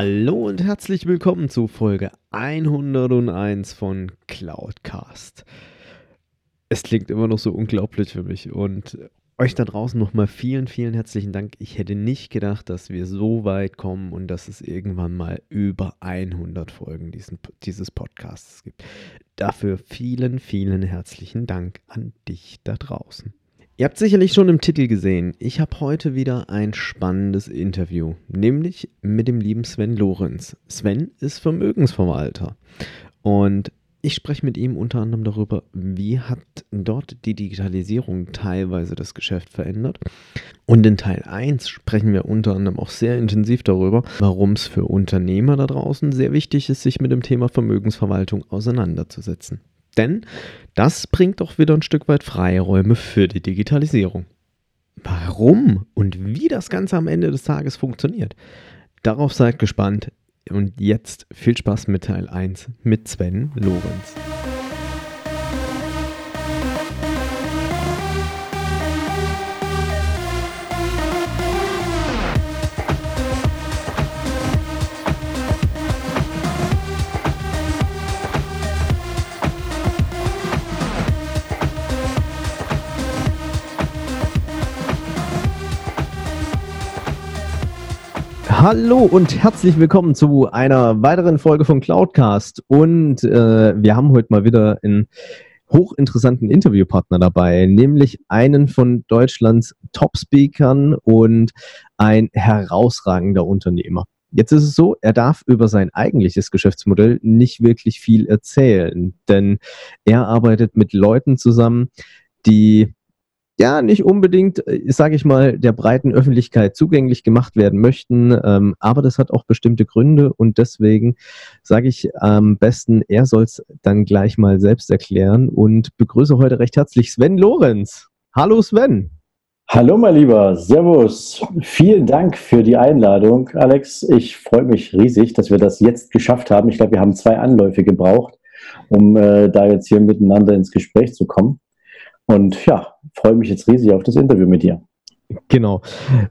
Hallo und herzlich willkommen zu Folge 101 von Cloudcast. Es klingt immer noch so unglaublich für mich und euch da draußen nochmal vielen, vielen herzlichen Dank. Ich hätte nicht gedacht, dass wir so weit kommen und dass es irgendwann mal über 100 Folgen diesen, dieses Podcasts gibt. Dafür vielen, vielen herzlichen Dank an dich da draußen. Ihr habt sicherlich schon im Titel gesehen, ich habe heute wieder ein spannendes Interview, nämlich mit dem lieben Sven Lorenz. Sven ist Vermögensverwalter und ich spreche mit ihm unter anderem darüber, wie hat dort die Digitalisierung teilweise das Geschäft verändert. Und in Teil 1 sprechen wir unter anderem auch sehr intensiv darüber, warum es für Unternehmer da draußen sehr wichtig ist, sich mit dem Thema Vermögensverwaltung auseinanderzusetzen. Denn das bringt doch wieder ein Stück weit Freiräume für die Digitalisierung. Warum und wie das Ganze am Ende des Tages funktioniert, darauf seid gespannt. Und jetzt viel Spaß mit Teil 1 mit Sven Lorenz. Hallo und herzlich willkommen zu einer weiteren Folge von Cloudcast. Und äh, wir haben heute mal wieder einen hochinteressanten Interviewpartner dabei, nämlich einen von Deutschlands Top-Speakern und ein herausragender Unternehmer. Jetzt ist es so, er darf über sein eigentliches Geschäftsmodell nicht wirklich viel erzählen, denn er arbeitet mit Leuten zusammen, die ja nicht unbedingt, äh, sage ich mal, der breiten Öffentlichkeit zugänglich gemacht werden möchten. Ähm, aber das hat auch bestimmte Gründe und deswegen sage ich am besten, er soll es dann gleich mal selbst erklären und begrüße heute recht herzlich Sven Lorenz. Hallo Sven. Hallo mein Lieber, Servus. Vielen Dank für die Einladung, Alex. Ich freue mich riesig, dass wir das jetzt geschafft haben. Ich glaube, wir haben zwei Anläufe gebraucht, um äh, da jetzt hier miteinander ins Gespräch zu kommen. Und ja, freue mich jetzt riesig auf das Interview mit dir. Genau.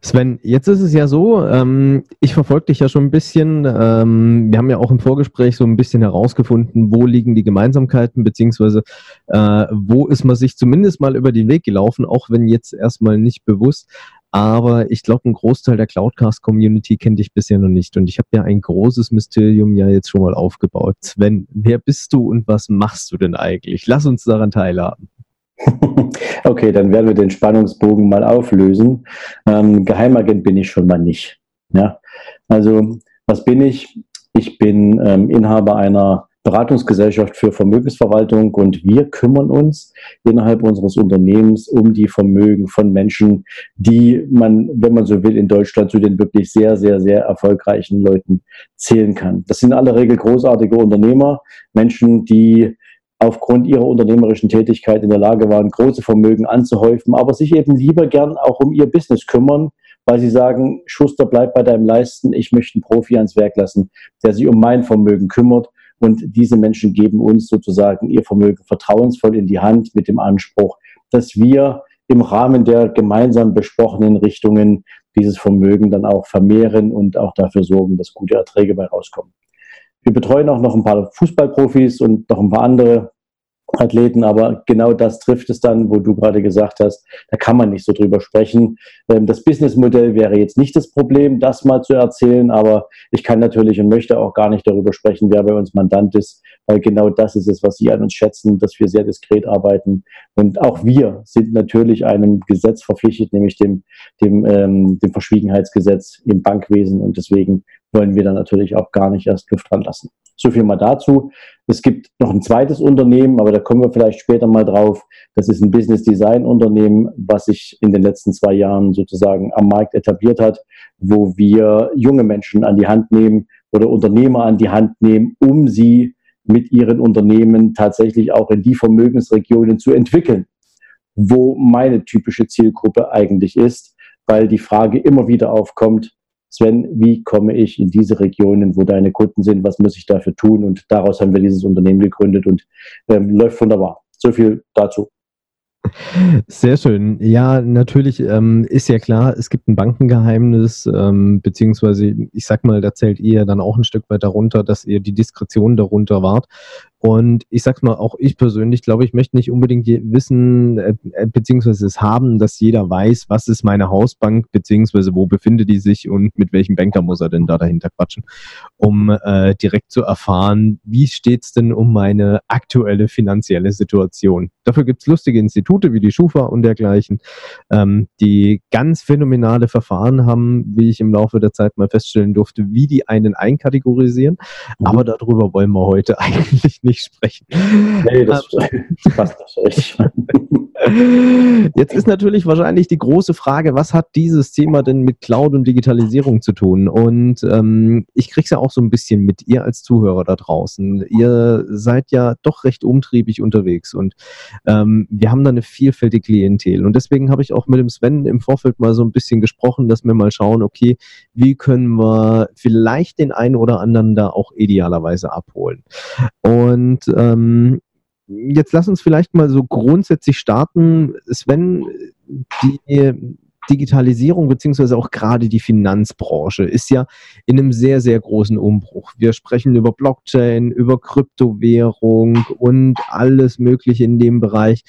Sven, jetzt ist es ja so, ähm, ich verfolge dich ja schon ein bisschen. Ähm, wir haben ja auch im Vorgespräch so ein bisschen herausgefunden, wo liegen die Gemeinsamkeiten, beziehungsweise äh, wo ist man sich zumindest mal über den Weg gelaufen, auch wenn jetzt erstmal nicht bewusst. Aber ich glaube, ein Großteil der Cloudcast-Community kennt dich bisher noch nicht. Und ich habe ja ein großes Mysterium ja jetzt schon mal aufgebaut. Sven, wer bist du und was machst du denn eigentlich? Lass uns daran teilhaben. Okay, dann werden wir den Spannungsbogen mal auflösen. Ähm, Geheimagent bin ich schon mal nicht. Ja? Also, was bin ich? Ich bin ähm, Inhaber einer Beratungsgesellschaft für Vermögensverwaltung und wir kümmern uns innerhalb unseres Unternehmens um die Vermögen von Menschen, die man, wenn man so will, in Deutschland zu den wirklich sehr, sehr, sehr erfolgreichen Leuten zählen kann. Das sind in aller Regel großartige Unternehmer, Menschen, die aufgrund ihrer unternehmerischen Tätigkeit in der Lage waren, große Vermögen anzuhäufen, aber sich eben lieber gern auch um ihr Business kümmern, weil sie sagen, Schuster, bleib bei deinem Leisten, ich möchte einen Profi ans Werk lassen, der sich um mein Vermögen kümmert. Und diese Menschen geben uns sozusagen ihr Vermögen vertrauensvoll in die Hand mit dem Anspruch, dass wir im Rahmen der gemeinsam besprochenen Richtungen dieses Vermögen dann auch vermehren und auch dafür sorgen, dass gute Erträge bei rauskommen. Wir betreuen auch noch ein paar Fußballprofis und noch ein paar andere Athleten, aber genau das trifft es dann, wo du gerade gesagt hast, da kann man nicht so drüber sprechen. Ähm, das Businessmodell wäre jetzt nicht das Problem, das mal zu erzählen, aber ich kann natürlich und möchte auch gar nicht darüber sprechen, wer bei uns Mandant ist, weil genau das ist es, was Sie an uns schätzen, dass wir sehr diskret arbeiten. Und auch wir sind natürlich einem Gesetz verpflichtet, nämlich dem, dem, ähm, dem Verschwiegenheitsgesetz im Bankwesen und deswegen wollen wir da natürlich auch gar nicht erst Luft dran lassen. So viel mal dazu. Es gibt noch ein zweites Unternehmen, aber da kommen wir vielleicht später mal drauf. Das ist ein Business Design Unternehmen, was sich in den letzten zwei Jahren sozusagen am Markt etabliert hat, wo wir junge Menschen an die Hand nehmen oder Unternehmer an die Hand nehmen, um sie mit ihren Unternehmen tatsächlich auch in die Vermögensregionen zu entwickeln, wo meine typische Zielgruppe eigentlich ist, weil die Frage immer wieder aufkommt, Sven, wie komme ich in diese Regionen, wo deine Kunden sind, was muss ich dafür tun? Und daraus haben wir dieses Unternehmen gegründet und ähm, läuft wunderbar. So viel dazu. Sehr schön. Ja, natürlich ähm, ist ja klar, es gibt ein Bankengeheimnis, ähm, beziehungsweise ich sag mal, da zählt ihr dann auch ein Stück weit darunter, dass ihr die Diskretion darunter wart. Und ich sag's mal, auch ich persönlich glaube, ich möchte nicht unbedingt wissen, äh, äh, beziehungsweise es haben, dass jeder weiß, was ist meine Hausbank, beziehungsweise wo befindet die sich und mit welchem Banker muss er denn da dahinter quatschen, um äh, direkt zu erfahren, wie steht's denn um meine aktuelle finanzielle Situation. Dafür gibt's lustige Institute wie die Schufa und dergleichen, ähm, die ganz phänomenale Verfahren haben, wie ich im Laufe der Zeit mal feststellen durfte, wie die einen einkategorisieren. Mhm. Aber darüber wollen wir heute eigentlich nicht sprechen. Nee, das passt nicht. Jetzt ist natürlich wahrscheinlich die große Frage, was hat dieses Thema denn mit Cloud und Digitalisierung zu tun? Und ähm, ich kriege es ja auch so ein bisschen mit, ihr als Zuhörer da draußen. Ihr seid ja doch recht umtriebig unterwegs und ähm, wir haben da eine vielfältige Klientel. Und deswegen habe ich auch mit dem Sven im Vorfeld mal so ein bisschen gesprochen, dass wir mal schauen, okay, wie können wir vielleicht den einen oder anderen da auch idealerweise abholen. Und ähm, jetzt lass uns vielleicht mal so grundsätzlich starten. Sven, die Digitalisierung beziehungsweise auch gerade die Finanzbranche ist ja in einem sehr, sehr großen Umbruch. Wir sprechen über Blockchain, über Kryptowährung und alles Mögliche in dem Bereich.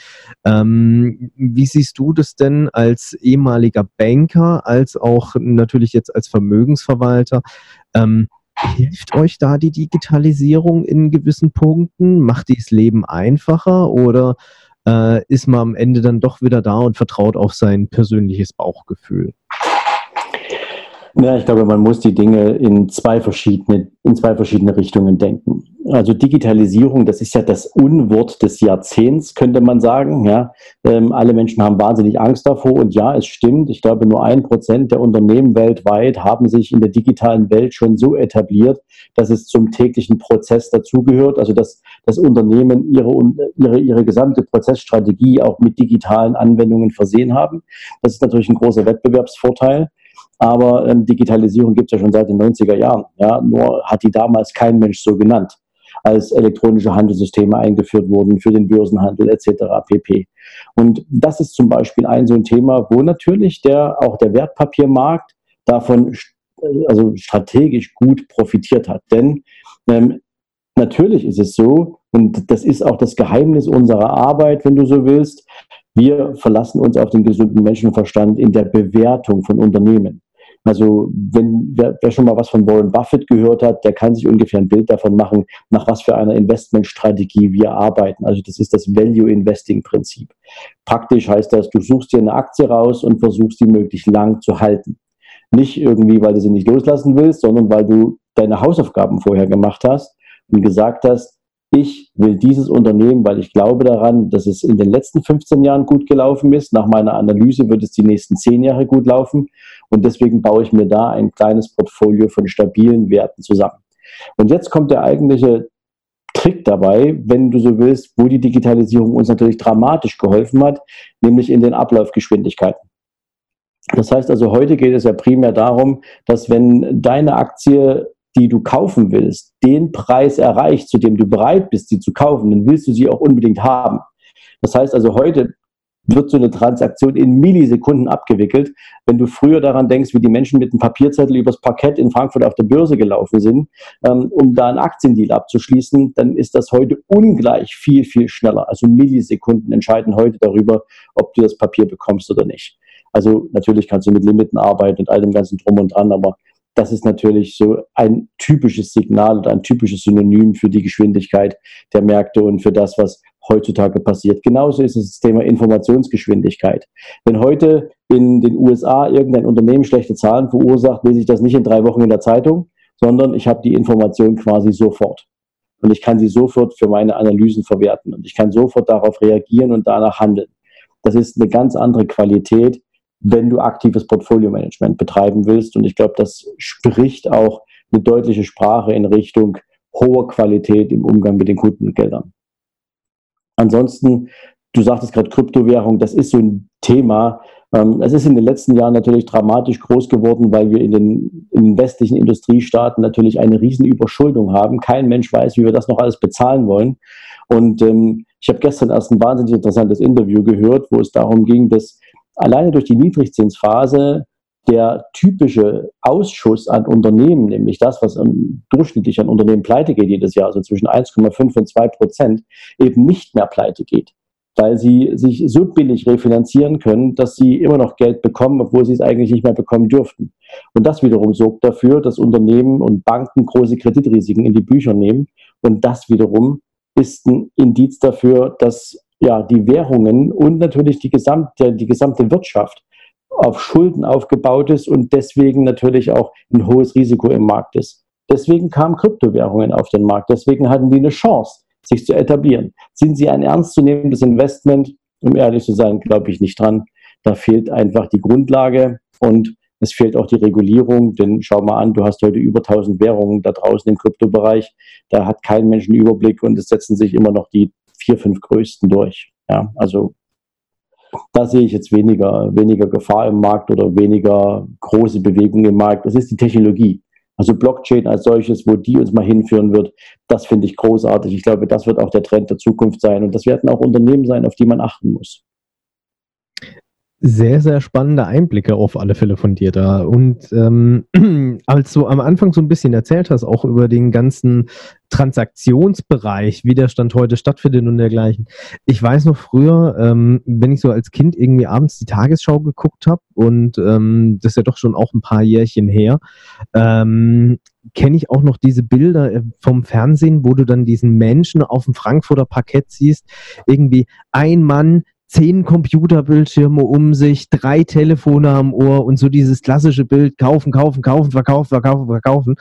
Ähm, wie siehst du das denn als ehemaliger Banker, als auch natürlich jetzt als Vermögensverwalter? Ähm, Hilft euch da die Digitalisierung in gewissen Punkten? Macht die das Leben einfacher oder äh, ist man am Ende dann doch wieder da und vertraut auf sein persönliches Bauchgefühl? Ja, ich glaube, man muss die Dinge in zwei verschiedene, in zwei verschiedene Richtungen denken. Also Digitalisierung, das ist ja das Unwort des Jahrzehnts, könnte man sagen. Ja, ähm, alle Menschen haben wahnsinnig Angst davor. Und ja, es stimmt. Ich glaube, nur ein Prozent der Unternehmen weltweit haben sich in der digitalen Welt schon so etabliert, dass es zum täglichen Prozess dazugehört. Also dass das Unternehmen ihre, ihre, ihre gesamte Prozessstrategie auch mit digitalen Anwendungen versehen haben. Das ist natürlich ein großer Wettbewerbsvorteil. Aber ähm, Digitalisierung gibt es ja schon seit den 90er Jahren. Ja? Nur hat die damals kein Mensch so genannt, als elektronische Handelssysteme eingeführt wurden für den Börsenhandel etc. pp. Und das ist zum Beispiel ein so ein Thema, wo natürlich der, auch der Wertpapiermarkt davon also strategisch gut profitiert hat. Denn ähm, natürlich ist es so, und das ist auch das Geheimnis unserer Arbeit, wenn du so willst, wir verlassen uns auf den gesunden Menschenverstand in der Bewertung von Unternehmen. Also wenn wer, wer, schon mal was von Warren Buffett gehört hat, der kann sich ungefähr ein Bild davon machen, nach was für einer Investmentstrategie wir arbeiten. Also das ist das Value Investing Prinzip. Praktisch heißt das, du suchst dir eine Aktie raus und versuchst die möglichst lang zu halten. Nicht irgendwie, weil du sie nicht loslassen willst, sondern weil du deine Hausaufgaben vorher gemacht hast und gesagt hast, ich will dieses Unternehmen, weil ich glaube daran, dass es in den letzten 15 Jahren gut gelaufen ist. Nach meiner Analyse wird es die nächsten 10 Jahre gut laufen. Und deswegen baue ich mir da ein kleines Portfolio von stabilen Werten zusammen. Und jetzt kommt der eigentliche Trick dabei, wenn du so willst, wo die Digitalisierung uns natürlich dramatisch geholfen hat, nämlich in den Ablaufgeschwindigkeiten. Das heißt also, heute geht es ja primär darum, dass wenn deine Aktie die du kaufen willst, den Preis erreicht, zu dem du bereit bist, sie zu kaufen, dann willst du sie auch unbedingt haben. Das heißt also, heute wird so eine Transaktion in Millisekunden abgewickelt. Wenn du früher daran denkst, wie die Menschen mit einem Papierzettel übers Parkett in Frankfurt auf der Börse gelaufen sind, ähm, um da einen Aktiendeal abzuschließen, dann ist das heute ungleich viel, viel schneller. Also Millisekunden entscheiden heute darüber, ob du das Papier bekommst oder nicht. Also natürlich kannst du mit Limiten arbeiten und all dem ganzen Drum und Dran, aber das ist natürlich so ein typisches Signal oder ein typisches Synonym für die Geschwindigkeit der Märkte und für das, was heutzutage passiert. Genauso ist es das Thema Informationsgeschwindigkeit. Wenn heute in den USA irgendein Unternehmen schlechte Zahlen verursacht, lese ich das nicht in drei Wochen in der Zeitung, sondern ich habe die Information quasi sofort. und ich kann sie sofort für meine Analysen verwerten und ich kann sofort darauf reagieren und danach handeln. Das ist eine ganz andere Qualität, wenn du aktives Portfolio-Management betreiben willst. Und ich glaube, das spricht auch eine deutliche Sprache in Richtung hoher Qualität im Umgang mit den Kundengeldern. Ansonsten, du sagtest gerade Kryptowährung, das ist so ein Thema. Ähm, es ist in den letzten Jahren natürlich dramatisch groß geworden, weil wir in den, in den westlichen Industriestaaten natürlich eine Riesenüberschuldung haben. Kein Mensch weiß, wie wir das noch alles bezahlen wollen. Und ähm, ich habe gestern erst ein wahnsinnig interessantes Interview gehört, wo es darum ging, dass alleine durch die Niedrigzinsphase der typische Ausschuss an Unternehmen, nämlich das, was durchschnittlich an Unternehmen pleite geht jedes Jahr, also zwischen 1,5 und 2 Prozent, eben nicht mehr pleite geht, weil sie sich so billig refinanzieren können, dass sie immer noch Geld bekommen, obwohl sie es eigentlich nicht mehr bekommen dürften. Und das wiederum sorgt dafür, dass Unternehmen und Banken große Kreditrisiken in die Bücher nehmen. Und das wiederum ist ein Indiz dafür, dass ja, die Währungen und natürlich die gesamte, die gesamte Wirtschaft auf Schulden aufgebaut ist und deswegen natürlich auch ein hohes Risiko im Markt ist. Deswegen kamen Kryptowährungen auf den Markt. Deswegen hatten die eine Chance, sich zu etablieren. Sind sie ein ernstzunehmendes Investment? Um ehrlich zu sein, glaube ich nicht dran. Da fehlt einfach die Grundlage und es fehlt auch die Regulierung, denn schau mal an, du hast heute über 1000 Währungen da draußen im Kryptobereich. Da hat kein Mensch einen Überblick und es setzen sich immer noch die vier, fünf größten durch. Ja, also da sehe ich jetzt weniger, weniger Gefahr im Markt oder weniger große Bewegung im Markt. Das ist die Technologie. Also Blockchain als solches, wo die uns mal hinführen wird, das finde ich großartig. Ich glaube, das wird auch der Trend der Zukunft sein. Und das werden auch Unternehmen sein, auf die man achten muss sehr, sehr spannende Einblicke auf alle Fälle von dir da. Und ähm, als du am Anfang so ein bisschen erzählt hast, auch über den ganzen Transaktionsbereich, wie der Stand heute stattfindet und dergleichen. Ich weiß noch früher, ähm, wenn ich so als Kind irgendwie abends die Tagesschau geguckt habe und ähm, das ist ja doch schon auch ein paar Jährchen her, ähm, kenne ich auch noch diese Bilder äh, vom Fernsehen, wo du dann diesen Menschen auf dem Frankfurter Parkett siehst, irgendwie ein Mann, zehn Computerbildschirme um sich, drei Telefone am Ohr und so dieses klassische Bild, kaufen, kaufen, kaufen, verkaufen, verkaufen, verkaufen.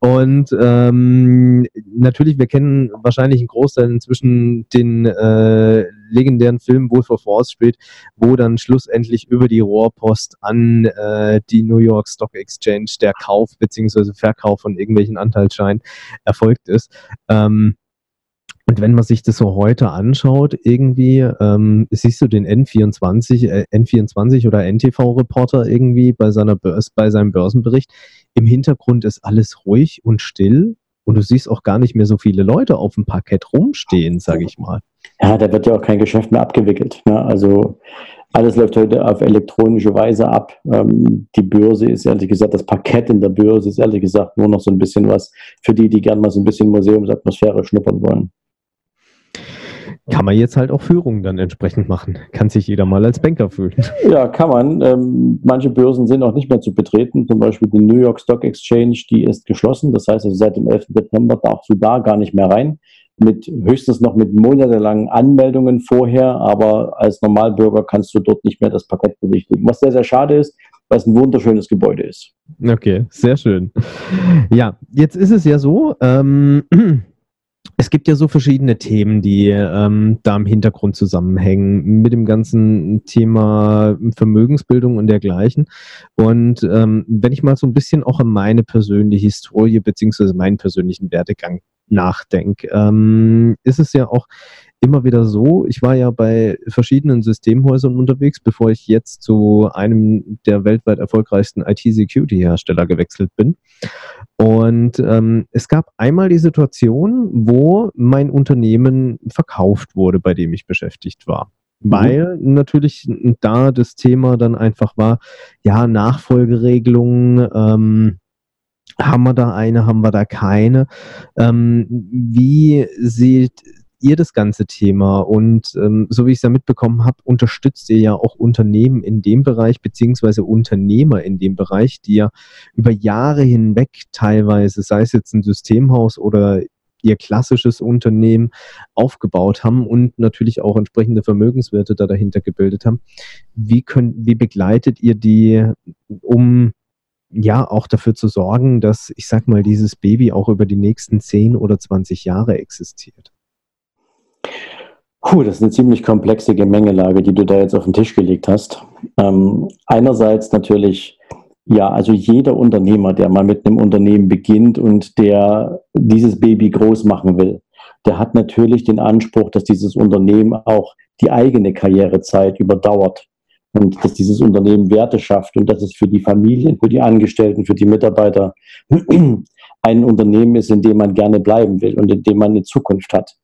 Und ähm, natürlich, wir kennen wahrscheinlich einen Großteil inzwischen den äh, legendären Film Wolf of Wall Street, wo dann schlussendlich über die Rohrpost an äh, die New York Stock Exchange der Kauf bzw. Verkauf von irgendwelchen Anteilsscheinen erfolgt ist. Ähm, und wenn man sich das so heute anschaut, irgendwie, ähm, siehst du den N24, äh, N24 oder NTV-Reporter irgendwie bei, seiner Börs bei seinem Börsenbericht. Im Hintergrund ist alles ruhig und still und du siehst auch gar nicht mehr so viele Leute auf dem Parkett rumstehen, sage ich mal. Ja, da wird ja auch kein Geschäft mehr abgewickelt. Ne? Also alles läuft heute auf elektronische Weise ab. Ähm, die Börse ist ehrlich gesagt, das Parkett in der Börse ist ehrlich gesagt nur noch so ein bisschen was für die, die gerne mal so ein bisschen Museumsatmosphäre schnuppern wollen kann man jetzt halt auch Führungen dann entsprechend machen. Kann sich jeder mal als Banker fühlen. Ja, kann man. Ähm, manche Börsen sind auch nicht mehr zu betreten. Zum Beispiel die New York Stock Exchange, die ist geschlossen. Das heißt also seit dem 11. September darfst du da gar nicht mehr rein. Mit höchstens noch mit monatelangen Anmeldungen vorher, aber als Normalbürger kannst du dort nicht mehr das Parkett besichtigen. Was sehr, sehr schade ist, weil es ein wunderschönes Gebäude ist. Okay, sehr schön. Ja, jetzt ist es ja so, ähm, es gibt ja so verschiedene Themen, die ähm, da im Hintergrund zusammenhängen mit dem ganzen Thema Vermögensbildung und dergleichen. Und ähm, wenn ich mal so ein bisschen auch an meine persönliche Historie beziehungsweise meinen persönlichen Werdegang nachdenke, ähm, ist es ja auch immer wieder so, ich war ja bei verschiedenen Systemhäusern unterwegs, bevor ich jetzt zu einem der weltweit erfolgreichsten IT-Security-Hersteller gewechselt bin. Und ähm, es gab einmal die Situation, wo mein Unternehmen verkauft wurde, bei dem ich beschäftigt war. Mhm. Weil natürlich da das Thema dann einfach war, ja, Nachfolgeregelungen, ähm, haben wir da eine, haben wir da keine? Ähm, wie sieht ihr das ganze Thema? Und ähm, so wie ich es ja mitbekommen habe, unterstützt ihr ja auch Unternehmen in dem Bereich, beziehungsweise Unternehmer in dem Bereich, die ja über Jahre hinweg teilweise, sei es jetzt ein Systemhaus oder ihr klassisches Unternehmen aufgebaut haben und natürlich auch entsprechende Vermögenswerte da dahinter gebildet haben. Wie, könnt, wie begleitet ihr die, um ja auch dafür zu sorgen, dass, ich sag mal, dieses Baby auch über die nächsten 10 oder 20 Jahre existiert? Puh, das ist eine ziemlich komplexe Gemengelage, die du da jetzt auf den Tisch gelegt hast. Ähm, einerseits natürlich, ja, also jeder Unternehmer, der mal mit einem Unternehmen beginnt und der dieses Baby groß machen will, der hat natürlich den Anspruch, dass dieses Unternehmen auch die eigene Karrierezeit überdauert und dass dieses Unternehmen Werte schafft und dass es für die Familien, für die Angestellten, für die Mitarbeiter ein Unternehmen ist, in dem man gerne bleiben will und in dem man eine Zukunft hat.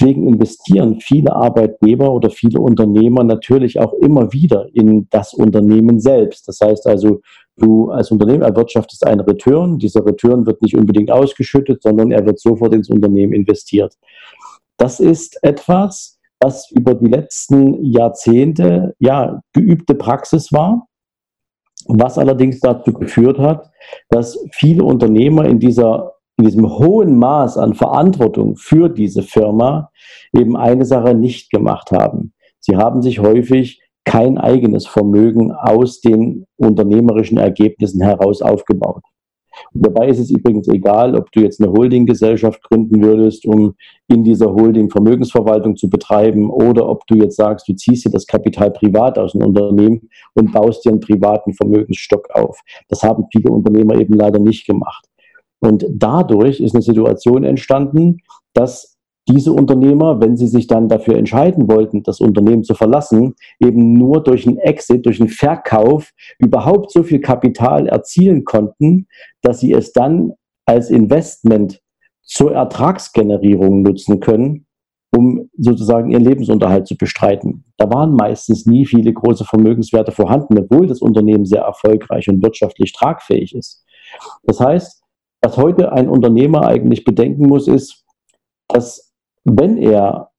Deswegen investieren viele Arbeitgeber oder viele Unternehmer natürlich auch immer wieder in das Unternehmen selbst. Das heißt also, du als Unternehmen erwirtschaftest einen Return. Dieser Return wird nicht unbedingt ausgeschüttet, sondern er wird sofort ins Unternehmen investiert. Das ist etwas, was über die letzten Jahrzehnte ja geübte Praxis war, was allerdings dazu geführt hat, dass viele Unternehmer in dieser in diesem hohen Maß an Verantwortung für diese Firma eben eine Sache nicht gemacht haben. Sie haben sich häufig kein eigenes Vermögen aus den unternehmerischen Ergebnissen heraus aufgebaut. Und dabei ist es übrigens egal, ob du jetzt eine Holdinggesellschaft gründen würdest, um in dieser Holding Vermögensverwaltung zu betreiben, oder ob du jetzt sagst, du ziehst dir das Kapital privat aus dem Unternehmen und baust dir einen privaten Vermögensstock auf. Das haben viele Unternehmer eben leider nicht gemacht. Und dadurch ist eine Situation entstanden, dass diese Unternehmer, wenn sie sich dann dafür entscheiden wollten, das Unternehmen zu verlassen, eben nur durch einen Exit, durch einen Verkauf überhaupt so viel Kapital erzielen konnten, dass sie es dann als Investment zur Ertragsgenerierung nutzen können, um sozusagen ihren Lebensunterhalt zu bestreiten. Da waren meistens nie viele große Vermögenswerte vorhanden, obwohl das Unternehmen sehr erfolgreich und wirtschaftlich tragfähig ist. Das heißt, was heute ein Unternehmer eigentlich bedenken muss, ist, dass wenn er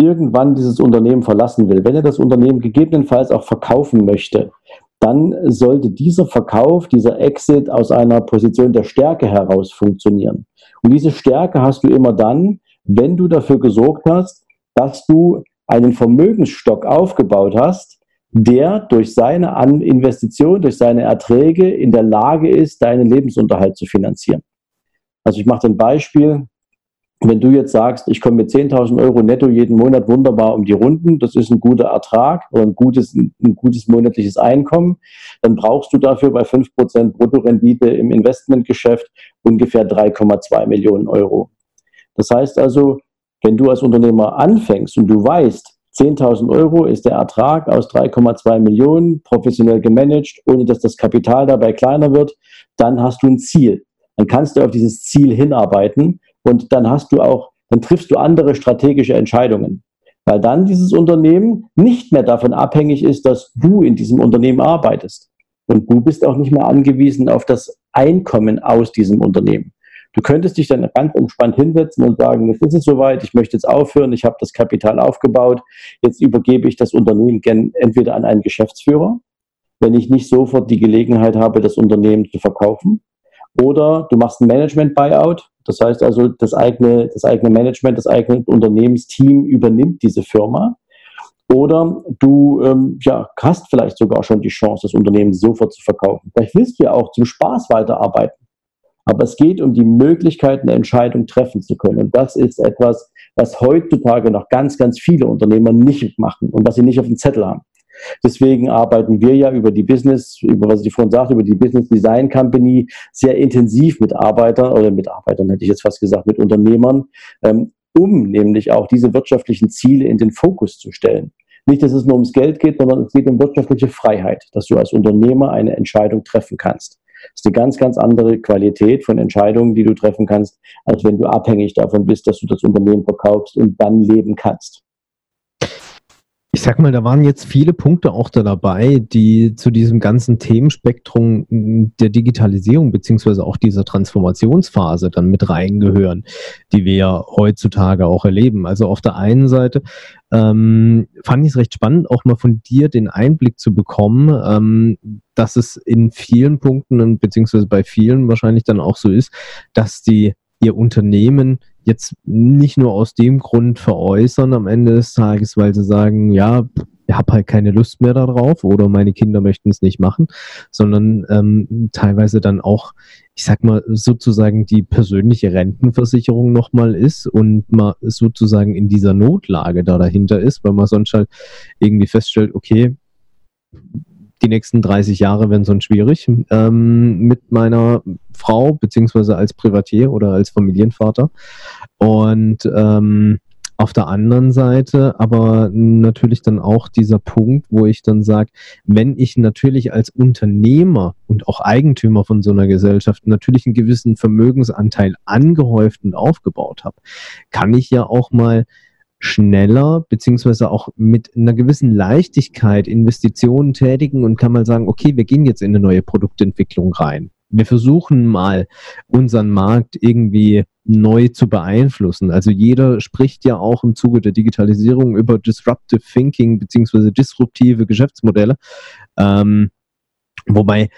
irgendwann dieses Unternehmen verlassen will, wenn er das Unternehmen gegebenenfalls auch verkaufen möchte, dann sollte dieser Verkauf, dieser Exit aus einer Position der Stärke heraus funktionieren. Und diese Stärke hast du immer dann, wenn du dafür gesorgt hast, dass du einen Vermögensstock aufgebaut hast, der durch seine Investition, durch seine Erträge in der Lage ist, deinen Lebensunterhalt zu finanzieren. Also ich mache ein Beispiel. Wenn du jetzt sagst, ich komme mit 10.000 Euro netto jeden Monat wunderbar um die Runden, das ist ein guter Ertrag oder ein gutes, ein gutes monatliches Einkommen, dann brauchst du dafür bei 5% Bruttorendite im Investmentgeschäft ungefähr 3,2 Millionen Euro. Das heißt also, wenn du als Unternehmer anfängst und du weißt, 10.000 Euro ist der Ertrag aus 3,2 Millionen, professionell gemanagt, ohne dass das Kapital dabei kleiner wird, dann hast du ein Ziel. Dann kannst du auf dieses Ziel hinarbeiten und dann hast du auch, dann triffst du andere strategische Entscheidungen. Weil dann dieses Unternehmen nicht mehr davon abhängig ist, dass du in diesem Unternehmen arbeitest. Und du bist auch nicht mehr angewiesen auf das Einkommen aus diesem Unternehmen. Du könntest dich dann ganz entspannt hinsetzen und sagen, jetzt ist es soweit, ich möchte jetzt aufhören, ich habe das Kapital aufgebaut, jetzt übergebe ich das Unternehmen entweder an einen Geschäftsführer, wenn ich nicht sofort die Gelegenheit habe, das Unternehmen zu verkaufen, oder du machst ein Management-Buyout. Das heißt also, das eigene, das eigene Management, das eigene Unternehmensteam übernimmt diese Firma. Oder du ähm, ja, hast vielleicht sogar schon die Chance, das Unternehmen sofort zu verkaufen. Vielleicht willst du ja auch zum Spaß weiterarbeiten. Aber es geht um die Möglichkeit, eine Entscheidung treffen zu können. Und das ist etwas, was heutzutage noch ganz, ganz viele Unternehmer nicht machen und was sie nicht auf dem Zettel haben. Deswegen arbeiten wir ja über die Business, über was ich vorhin sagte, über die Business Design Company sehr intensiv mit Arbeitern oder mit Arbeitern hätte ich jetzt fast gesagt, mit Unternehmern, ähm, um nämlich auch diese wirtschaftlichen Ziele in den Fokus zu stellen. Nicht, dass es nur ums Geld geht, sondern es geht um wirtschaftliche Freiheit, dass du als Unternehmer eine Entscheidung treffen kannst. Ist eine ganz, ganz andere Qualität von Entscheidungen, die du treffen kannst, als wenn du abhängig davon bist, dass du das Unternehmen verkaufst und dann leben kannst ich sag mal, da waren jetzt viele Punkte auch da dabei, die zu diesem ganzen Themenspektrum der Digitalisierung beziehungsweise auch dieser Transformationsphase dann mit reingehören, die wir ja heutzutage auch erleben. Also auf der einen Seite ähm, fand ich es recht spannend, auch mal von dir den Einblick zu bekommen, ähm, dass es in vielen Punkten beziehungsweise bei vielen wahrscheinlich dann auch so ist, dass die ihr Unternehmen jetzt nicht nur aus dem Grund veräußern am Ende des Tages, weil sie sagen, ja, habe halt keine Lust mehr darauf oder meine Kinder möchten es nicht machen, sondern ähm, teilweise dann auch, ich sag mal, sozusagen die persönliche Rentenversicherung nochmal ist und man sozusagen in dieser Notlage da dahinter ist, weil man sonst halt irgendwie feststellt, okay, die nächsten 30 Jahre werden sonst schwierig ähm, mit meiner Frau, beziehungsweise als Privatier oder als Familienvater. Und ähm, auf der anderen Seite aber natürlich dann auch dieser Punkt, wo ich dann sage, wenn ich natürlich als Unternehmer und auch Eigentümer von so einer Gesellschaft natürlich einen gewissen Vermögensanteil angehäuft und aufgebaut habe, kann ich ja auch mal schneller beziehungsweise auch mit einer gewissen Leichtigkeit Investitionen tätigen und kann mal sagen, okay, wir gehen jetzt in eine neue Produktentwicklung rein. Wir versuchen mal unseren Markt irgendwie neu zu beeinflussen. Also jeder spricht ja auch im Zuge der Digitalisierung über Disruptive Thinking beziehungsweise disruptive Geschäftsmodelle. Ähm, wobei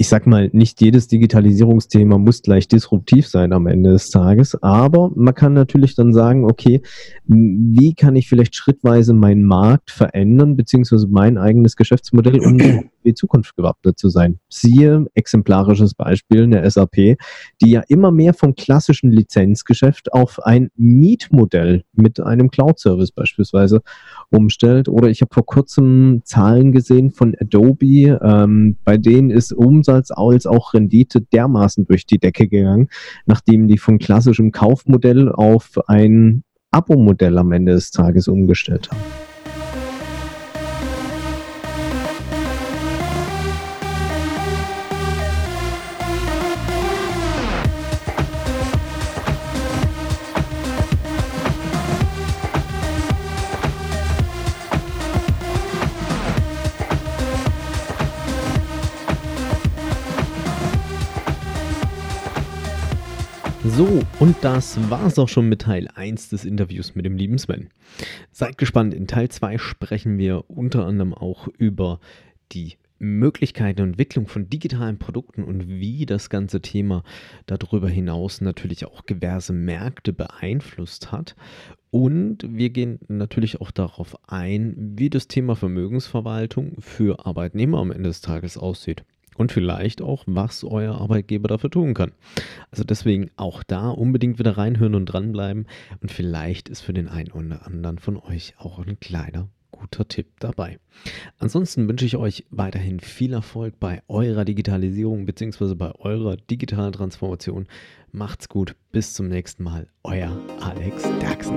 ich sag mal, nicht jedes Digitalisierungsthema muss gleich disruptiv sein am Ende des Tages, aber man kann natürlich dann sagen, okay, wie kann ich vielleicht schrittweise meinen Markt verändern, beziehungsweise mein eigenes Geschäftsmodell, um für die Zukunft gewappnet zu sein. Siehe exemplarisches Beispiel eine SAP, die ja immer mehr vom klassischen Lizenzgeschäft auf ein Mietmodell mit einem Cloud-Service beispielsweise umstellt. Oder ich habe vor kurzem Zahlen gesehen von Adobe, ähm, bei denen ist Umsatz als auch Rendite dermaßen durch die Decke gegangen, nachdem die von klassischem Kaufmodell auf ein Abo-Modell am Ende des Tages umgestellt haben. Und das war's auch schon mit Teil 1 des Interviews mit dem lieben Sven. Seid gespannt, in Teil 2 sprechen wir unter anderem auch über die Möglichkeiten und Entwicklung von digitalen Produkten und wie das ganze Thema darüber hinaus natürlich auch diverse Märkte beeinflusst hat. Und wir gehen natürlich auch darauf ein, wie das Thema Vermögensverwaltung für Arbeitnehmer am Ende des Tages aussieht und vielleicht auch, was euer Arbeitgeber dafür tun kann. Also deswegen auch da unbedingt wieder reinhören und dranbleiben und vielleicht ist für den einen oder anderen von euch auch ein kleiner guter Tipp dabei. Ansonsten wünsche ich euch weiterhin viel Erfolg bei eurer Digitalisierung bzw. bei eurer digitalen Transformation. Macht's gut, bis zum nächsten Mal. Euer Alex Derksen.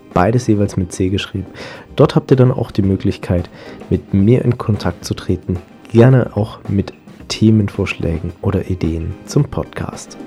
beides jeweils mit C geschrieben. Dort habt ihr dann auch die Möglichkeit, mit mir in Kontakt zu treten, gerne auch mit Themenvorschlägen oder Ideen zum Podcast.